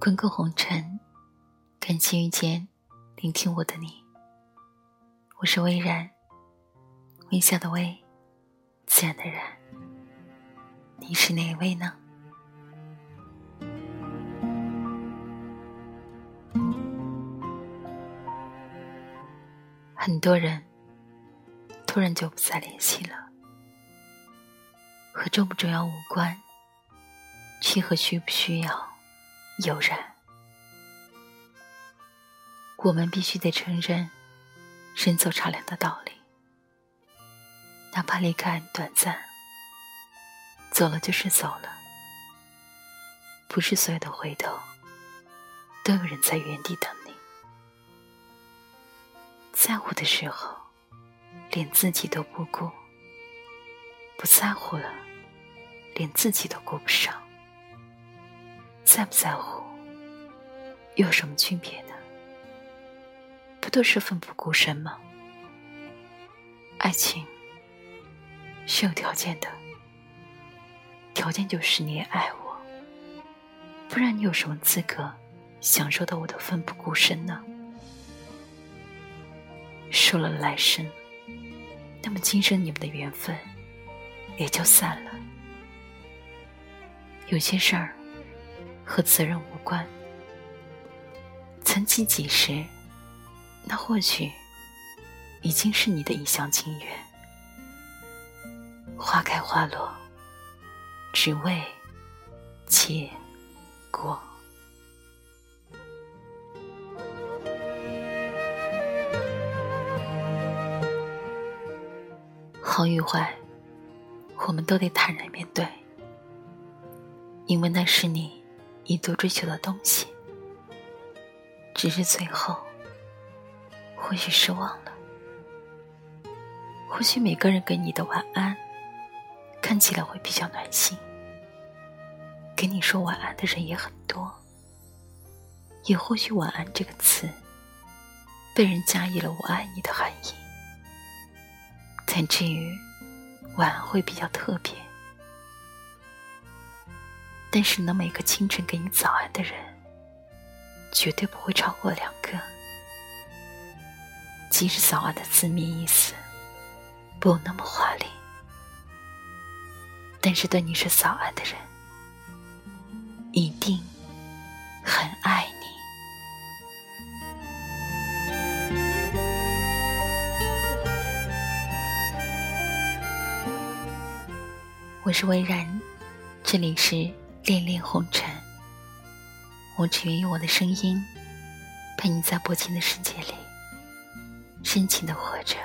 滚滚红尘，感谢遇见，聆听我的你。我是微然，微笑的微，自然的然。你是哪一位呢？很多人突然就不再联系了，和重不重要无关，去和需不需要。有然，我们必须得承认人走茶凉的道理。哪怕离开短暂，走了就是走了，不是所有的回头都有人在原地等你。在乎的时候，连自己都不顾；不在乎了，连自己都顾不上。在不在乎，又有什么区别呢？不都是奋不顾身吗？爱情是有条件的，条件就是你也爱我，不然你有什么资格享受到我的奋不顾身呢？说了来生，那么今生你们的缘分也就散了。有些事儿。和责任无关。曾几几时，那或许已经是你的一厢情愿。花开花落，只为结果。好与坏，我们都得坦然面对，因为那是你。一度追求的东西，只是最后，或许失望了。或许每个人给你的晚安，看起来会比较暖心。给你说晚安的人也很多，也或许“晚安”这个词，被人加以了“我爱你”的含义，才至于晚安会比较特别。但是，能每个清晨给你早安的人，绝对不会超过两个。即使早安的字面意思不那么华丽，但是对你是早安的人，一定很爱你。我是微然，这里是。恋恋红尘，我只愿用我的声音陪你在薄情的世界里深情的活着。